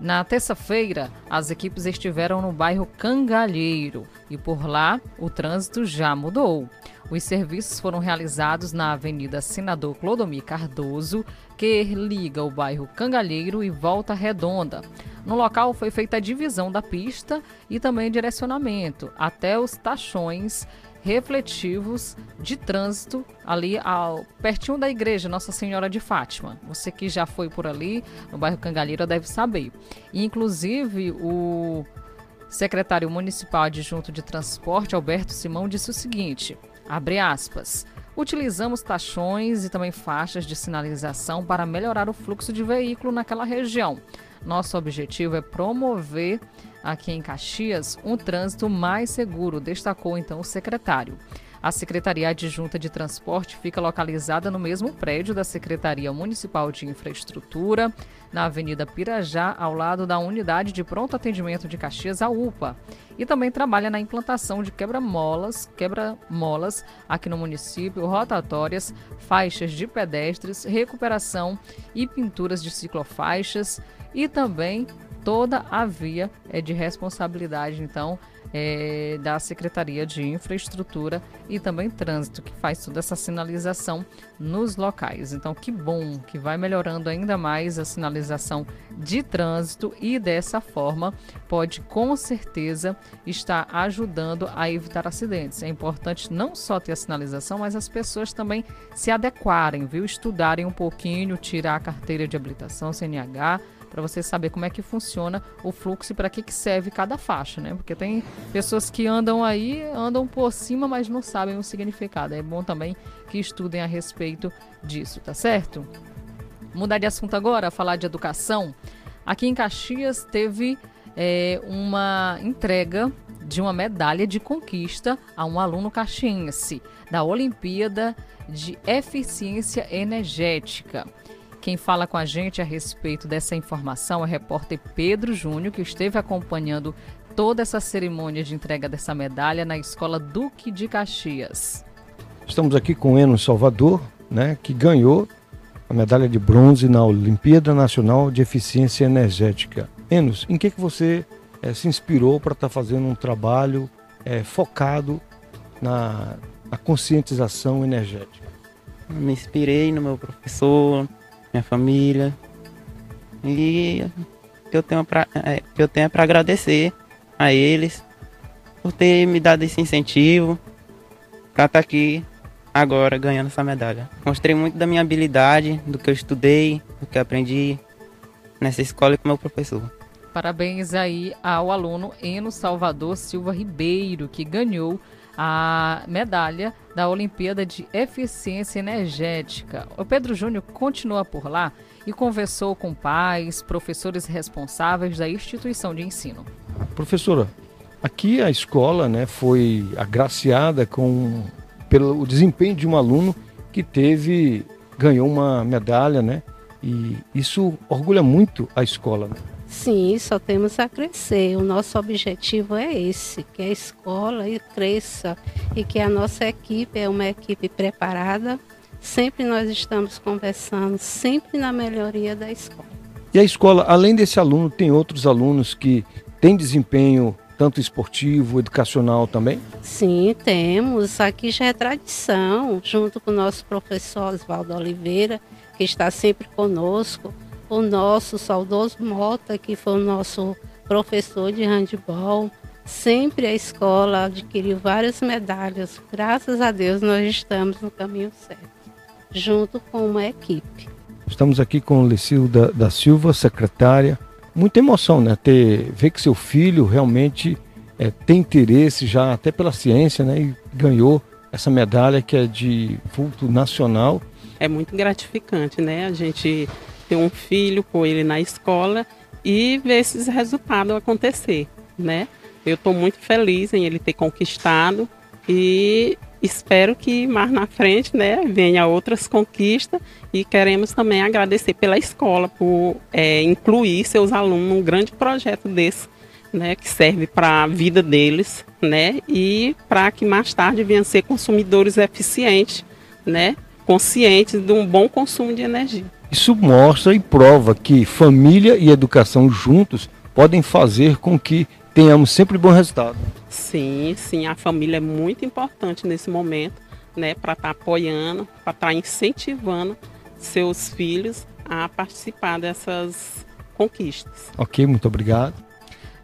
Na terça-feira, as equipes estiveram no bairro Cangalheiro e por lá o trânsito já mudou. Os serviços foram realizados na Avenida Senador Clodomir Cardoso, que liga o bairro Cangalheiro e Volta Redonda. No local foi feita a divisão da pista e também direcionamento até os tachões refletivos de trânsito ali ao, pertinho da igreja Nossa Senhora de Fátima. Você que já foi por ali, no bairro Cangalheira, deve saber. E, inclusive, o secretário municipal adjunto de transporte, Alberto Simão, disse o seguinte, abre aspas, utilizamos tachões e também faixas de sinalização para melhorar o fluxo de veículo naquela região. Nosso objetivo é promover aqui em Caxias um trânsito mais seguro, destacou então o secretário. A Secretaria Adjunta de Transporte fica localizada no mesmo prédio da Secretaria Municipal de Infraestrutura, na Avenida Pirajá, ao lado da Unidade de Pronto Atendimento de Caxias, a UPA. E também trabalha na implantação de quebra-molas, quebra-molas aqui no município, rotatórias, faixas de pedestres, recuperação e pinturas de ciclofaixas e também toda a via é de responsabilidade, então, é, da Secretaria de Infraestrutura e também Trânsito, que faz toda essa sinalização nos locais. Então, que bom que vai melhorando ainda mais a sinalização de trânsito e dessa forma pode com certeza estar ajudando a evitar acidentes. É importante não só ter a sinalização, mas as pessoas também se adequarem, viu? Estudarem um pouquinho, tirar a carteira de habilitação, CNH para você saber como é que funciona o fluxo e para que, que serve cada faixa, né? Porque tem pessoas que andam aí, andam por cima, mas não sabem o significado. É bom também que estudem a respeito disso, tá certo? Mudar de assunto agora, falar de educação. Aqui em Caxias teve é, uma entrega de uma medalha de conquista a um aluno caxiense da Olimpíada de Eficiência Energética. Quem fala com a gente a respeito dessa informação é o repórter Pedro Júnior, que esteve acompanhando toda essa cerimônia de entrega dessa medalha na Escola Duque de Caxias. Estamos aqui com o Eno Salvador, né, que ganhou a medalha de bronze na Olimpíada Nacional de Eficiência Energética. Enos, em que, que você é, se inspirou para estar tá fazendo um trabalho é, focado na, na conscientização energética? Me inspirei no meu professor, minha família. E que eu tenho para é, que eu tenho para agradecer a eles por ter me dado esse incentivo para estar tá aqui agora ganhando essa medalha. Mostrei muito da minha habilidade, do que eu estudei, do que aprendi nessa escola com meu professor. Parabéns aí ao aluno Eno Salvador Silva Ribeiro, que ganhou a medalha da Olimpíada de Eficiência Energética. O Pedro Júnior continua por lá e conversou com pais, professores responsáveis da instituição de ensino. Professora, aqui a escola né, foi agraciada com pelo desempenho de um aluno que teve ganhou uma medalha, né? E isso orgulha muito a escola. Né? Sim, só temos a crescer. O nosso objetivo é esse, que a escola cresça e que a nossa equipe é uma equipe preparada. Sempre nós estamos conversando, sempre na melhoria da escola. E a escola, além desse aluno, tem outros alunos que têm desempenho tanto esportivo, educacional também? Sim, temos. Aqui já é tradição, junto com o nosso professor Oswaldo Oliveira, que está sempre conosco. O nosso saudoso Mota, que foi o nosso professor de handball. Sempre a escola adquiriu várias medalhas. Graças a Deus nós estamos no caminho certo, junto com uma equipe. Estamos aqui com Lecilda da Silva, secretária. Muita emoção, né? Ter, ver que seu filho realmente é, tem interesse já até pela ciência, né? E ganhou essa medalha que é de vulto nacional. É muito gratificante, né? A gente ter um filho com ele na escola e ver esses resultados acontecer, né? Eu estou muito feliz em ele ter conquistado e espero que mais na frente, né, venha outras conquistas e queremos também agradecer pela escola por é, incluir seus alunos num grande projeto desse, né, que serve para a vida deles, né, e para que mais tarde venham ser consumidores eficientes, né, conscientes de um bom consumo de energia. Isso mostra e prova que família e educação juntos podem fazer com que tenhamos sempre bom resultado. Sim, sim, a família é muito importante nesse momento, né, para estar apoiando, para estar incentivando seus filhos a participar dessas conquistas. Ok, muito obrigado.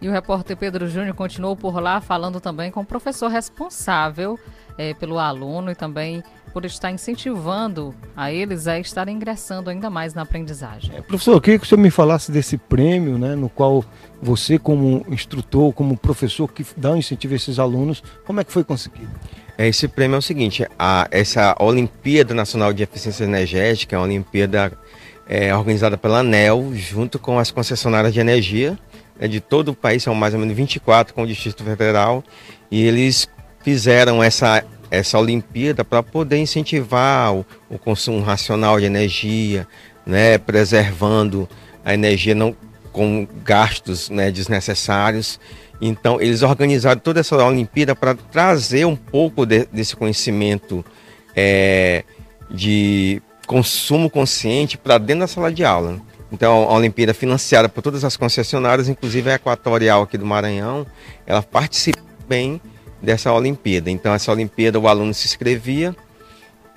E o repórter Pedro Júnior continuou por lá falando também com o professor responsável eh, pelo aluno e também por estar incentivando a eles a estarem ingressando ainda mais na aprendizagem. Professor, eu queria que o senhor me falasse desse prêmio, né, no qual você, como instrutor, como professor que dá um incentivo a esses alunos, como é que foi conseguido? É, Esse prêmio é o seguinte: a, essa Olimpíada Nacional de Eficiência Energética é uma Olimpíada é, organizada pela ANEL, junto com as concessionárias de energia né, de todo o país, são mais ou menos 24 com o Distrito Federal, e eles fizeram essa, essa Olimpíada para poder incentivar o, o consumo racional de energia, né, preservando a energia não com gastos né, desnecessários. Então, eles organizaram toda essa Olimpíada para trazer um pouco de- desse conhecimento é, de consumo consciente para dentro da sala de aula. Então, a Olimpíada é financiada por todas as concessionárias, inclusive a Equatorial aqui do Maranhão, ela participa bem dessa Olimpíada. Então, essa Olimpíada, o aluno se inscrevia,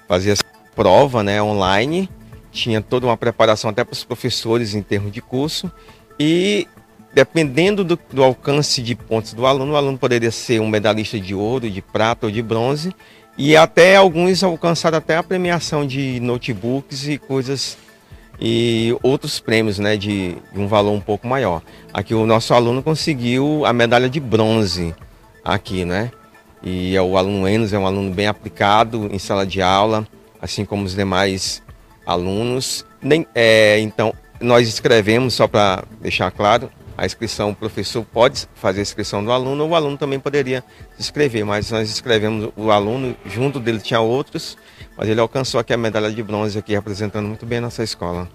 fazia prova né, online, tinha toda uma preparação até para os professores em termos de curso, e dependendo do, do alcance de pontos do aluno, o aluno poderia ser um medalhista de ouro, de prata ou de bronze, e até alguns alcançaram até a premiação de notebooks e coisas e outros prêmios né, de, de um valor um pouco maior. Aqui o nosso aluno conseguiu a medalha de bronze aqui, né? E é o aluno Enos é um aluno bem aplicado em sala de aula, assim como os demais alunos. Nem, é, então, nós escrevemos, só para deixar claro, a inscrição, o professor pode fazer a inscrição do aluno, ou o aluno também poderia se inscrever, mas nós escrevemos o aluno, junto dele tinha outros, mas ele alcançou aqui a medalha de bronze aqui, representando muito bem a nossa escola.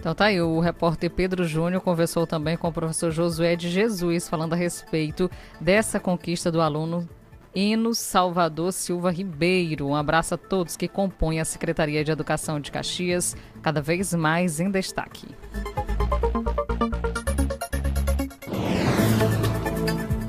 Então tá aí, o repórter Pedro Júnior conversou também com o professor Josué de Jesus, falando a respeito dessa conquista do aluno Enos Salvador Silva Ribeiro. Um abraço a todos que compõem a Secretaria de Educação de Caxias, cada vez mais em destaque.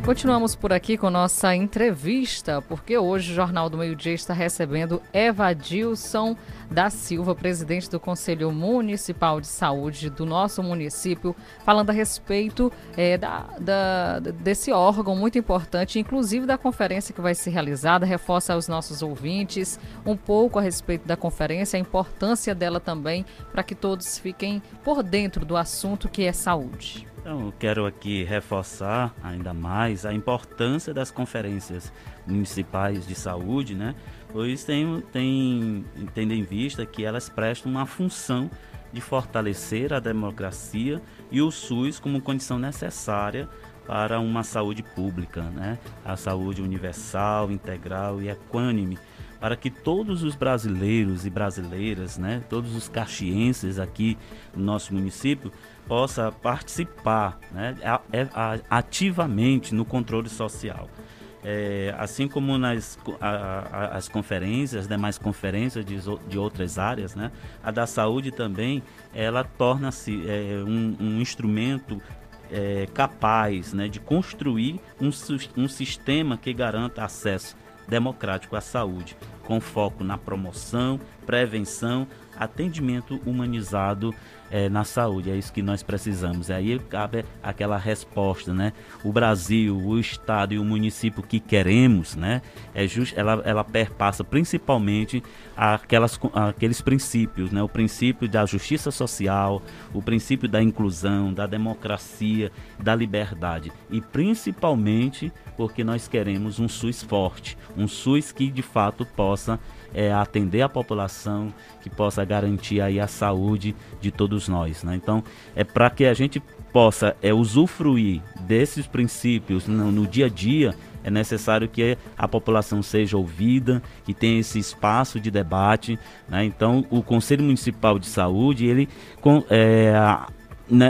Continuamos por aqui com nossa entrevista, porque hoje o Jornal do Meio Dia está recebendo Evadilson da Silva, presidente do Conselho Municipal de Saúde do nosso município, falando a respeito eh, da, da- desse órgão muito importante, inclusive da conferência que vai ser realizada. Reforça aos nossos ouvintes um pouco a respeito da conferência, a importância dela também, para que todos fiquem por dentro do assunto que é saúde. Então, quero aqui reforçar ainda mais a importância das conferências municipais de saúde, né? Pois tem, tem, tendo em vista que elas prestam uma função de fortalecer a democracia e o SUS como condição necessária para uma saúde pública, né? A saúde universal, integral e equânime para que todos os brasileiros e brasileiras, né, todos os caxienses aqui no nosso município possa participar né, é- ativamente no controle social. É, assim como nas a- a- as conferências, as demais conferências de, de outras áreas, né, a da saúde também, ela torna-se é, um, um instrumento é, capaz né, de construir um, um sistema que garanta acesso democrático à saúde, com foco na promoção, prevenção, atendimento humanizado eh, na saúde. É isso que nós precisamos. Aí cabe aquela resposta, né? O Brasil, o Estado e o município que queremos, né? É just, ela, ela perpassa principalmente aquelas, aqueles princípios, né? O princípio da justiça social, o princípio da inclusão, da democracia, da liberdade. E principalmente porque nós queremos um SUS forte, um SUS que de fato possa é, atender a população, que possa garantir aí a saúde de todos nós. Né? Então, é para que a gente possa é, usufruir desses princípios no, no dia a dia, é necessário que a população seja ouvida, que tenha esse espaço de debate. Né? Então, o Conselho Municipal de Saúde, ele com- é,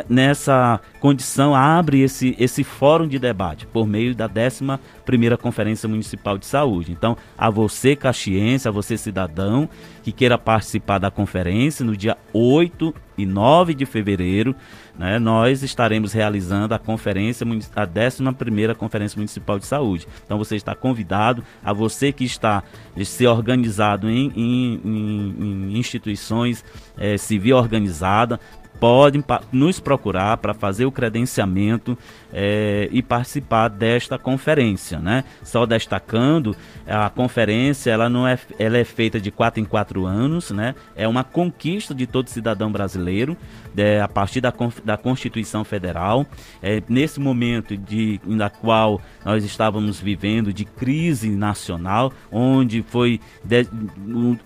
nessa condição abre esse, esse fórum de debate por meio da 11ª Conferência Municipal de Saúde. Então, a você caxiense, a você cidadão que queira participar da conferência no dia 8 e 9 de fevereiro, né, nós estaremos realizando a conferência, a 11ª Conferência Municipal de Saúde. Então você está convidado, a você que está eh, se organizado em, em- em- em instituições eh, civil organizada, podem nos procurar para fazer o credenciamento eh, e participar desta conferência, né? Só destacando, a conferência ela não é, ela é feita de quatro em quatro anos, né? É uma conquista de todo cidadão brasileiro, eh, a partir da, da Constituição Federal. Eh, nesse momento de, na qual nós estávamos vivendo de crise nacional, onde foi de-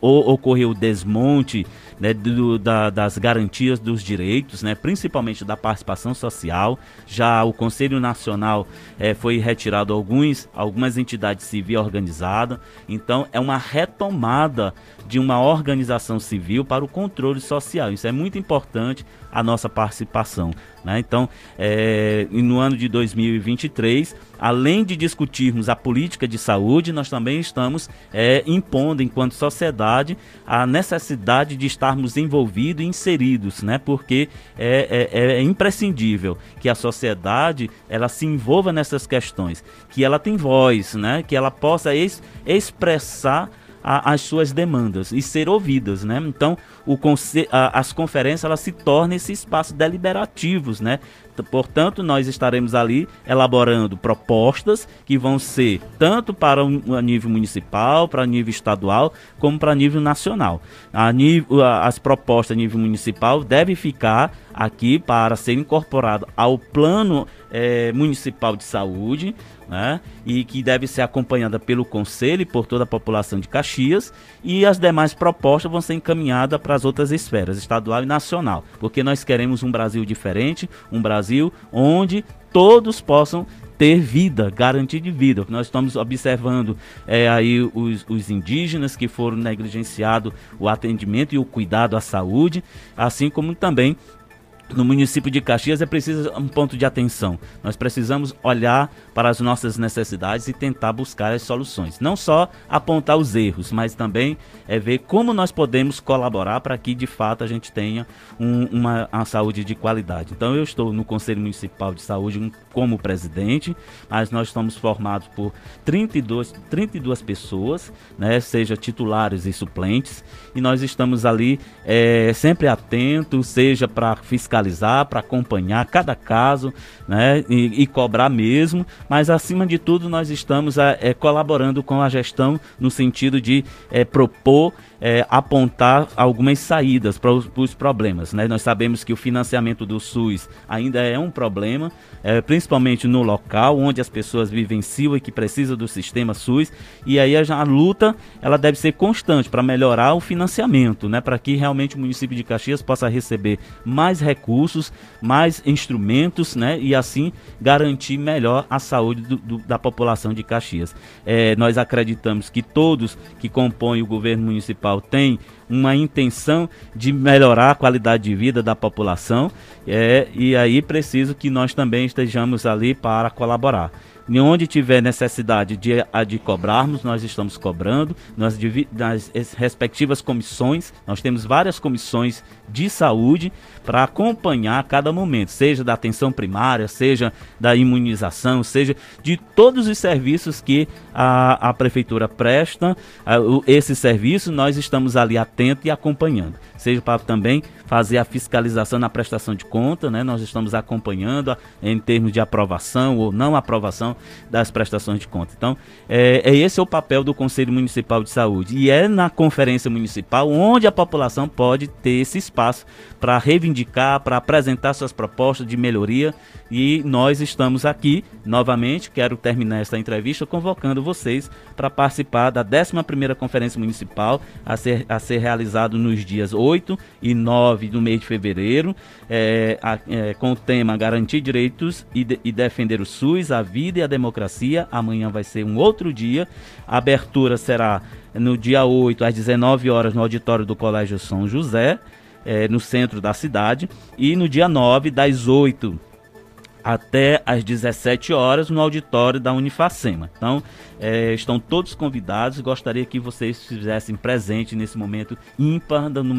ocorreu o desmonte né, do- da- das garantias dos direitos, né, principalmente da participação social. Já o Conselho Nacional eh, foi retirado alguns, algumas entidades civil organizadas. Então é uma retomada de uma organização civil para o controle social. Isso é muito importante a nossa participação. né? Então, e no ano de 2023, além de discutirmos a política de saúde, nós também estamos eh, impondo, enquanto sociedade, a necessidade de estarmos envolvidos e inseridos, né? porque é, é- é imprescindível que a sociedade ela se envolva nessas questões, que ela tem voz, né? que ela possa ex- expressar a- as suas demandas e ser ouvidas, né? Então, o a- as conferências elas se tornam esse espaço deliberativos, né? Portanto, nós estaremos ali elaborando propostas que vão ser tanto para o nível municipal, para nível estadual, como para nível nacional. A nível, as propostas a nível municipal devem ficar aqui para ser incorporado ao plano eh, municipal de saúde, né? E que deve ser acompanhada pelo conselho e por toda a população de Caxias e as demais propostas vão ser encaminhadas para as outras esferas, estadual e nacional, porque nós queremos um Brasil diferente, um Brasil onde todos possam ter vida, garantia de vida. Nós estamos observando eh, aí os, os indígenas que foram negligenciados o atendimento e o cuidado à saúde, assim como também no município de Caxias é preciso um ponto de atenção. Nós precisamos olhar para as nossas necessidades e tentar buscar as soluções. Não só apontar os erros, mas também é ver como nós podemos colaborar para que de fato a gente tenha um- uma, uma saúde de qualidade. Então eu estou no Conselho Municipal de Saúde como presidente, mas nós estamos formados por 32, 32 pessoas, né, seja titulares e suplentes, e nós estamos ali eh, sempre atentos, seja para fiscalizar, para acompanhar cada caso, né, e, e cobrar mesmo, mas acima de tudo nós estamos eh, colaborando com a gestão no sentido de eh, propor, eh, apontar algumas saídas para os, problemas. Né? Nós sabemos que o financiamento do SUS ainda é um problema, eh, principalmente no local onde as pessoas vivenciam e que precisam do sistema SUS, e aí a, a luta ela deve ser constante para melhorar o financiamento, né? para que realmente o município de Caxias possa receber mais recursos recursos, mais instrumentos, né? E assim garantir melhor a saúde do- do- da população de Caxias. É, nós acreditamos que todos que compõem o governo municipal têm uma intenção de melhorar a qualidade de vida da população é, e aí preciso que nós também estejamos ali para colaborar. Onde tiver necessidade de, de cobrarmos, nós estamos cobrando. Nós, nas es- respectivas comissões, nós temos várias comissões de saúde para acompanhar a cada momento, seja da atenção primária, seja da imunização, seja de todos os serviços que a, a prefeitura presta. a- o- esse serviço nós estamos ali atentos e acompanhando. Seja para também fazer a fiscalização na prestação de conta, né? Nós estamos acompanhando a- em termos de aprovação ou não aprovação das prestações de conta. Então, é, é esse é o papel do Conselho Municipal de Saúde. E é na conferência municipal onde a população pode ter esse espaço para reivindicar, para apresentar suas propostas de melhoria. E nós estamos aqui, novamente, quero terminar esta entrevista convocando vocês para participar da 11ª Conferência Municipal a ser, a ser realizado nos dias 8 e 9 do mês de fevereiro, é, a- é, com o tema Garantir Direitos e, de- e Defender o SUS, a Vida e a Democracia. Amanhã vai ser um outro dia. A abertura será no dia 8, às 19 horas, no auditório do Colégio São José, é, no centro da cidade. E no dia 9, das 8 até às 17 horas no auditório da Unifacema. Então, eh, estão todos convidados. Gostaria que vocês fizessem presente nesse momento ímpar da- no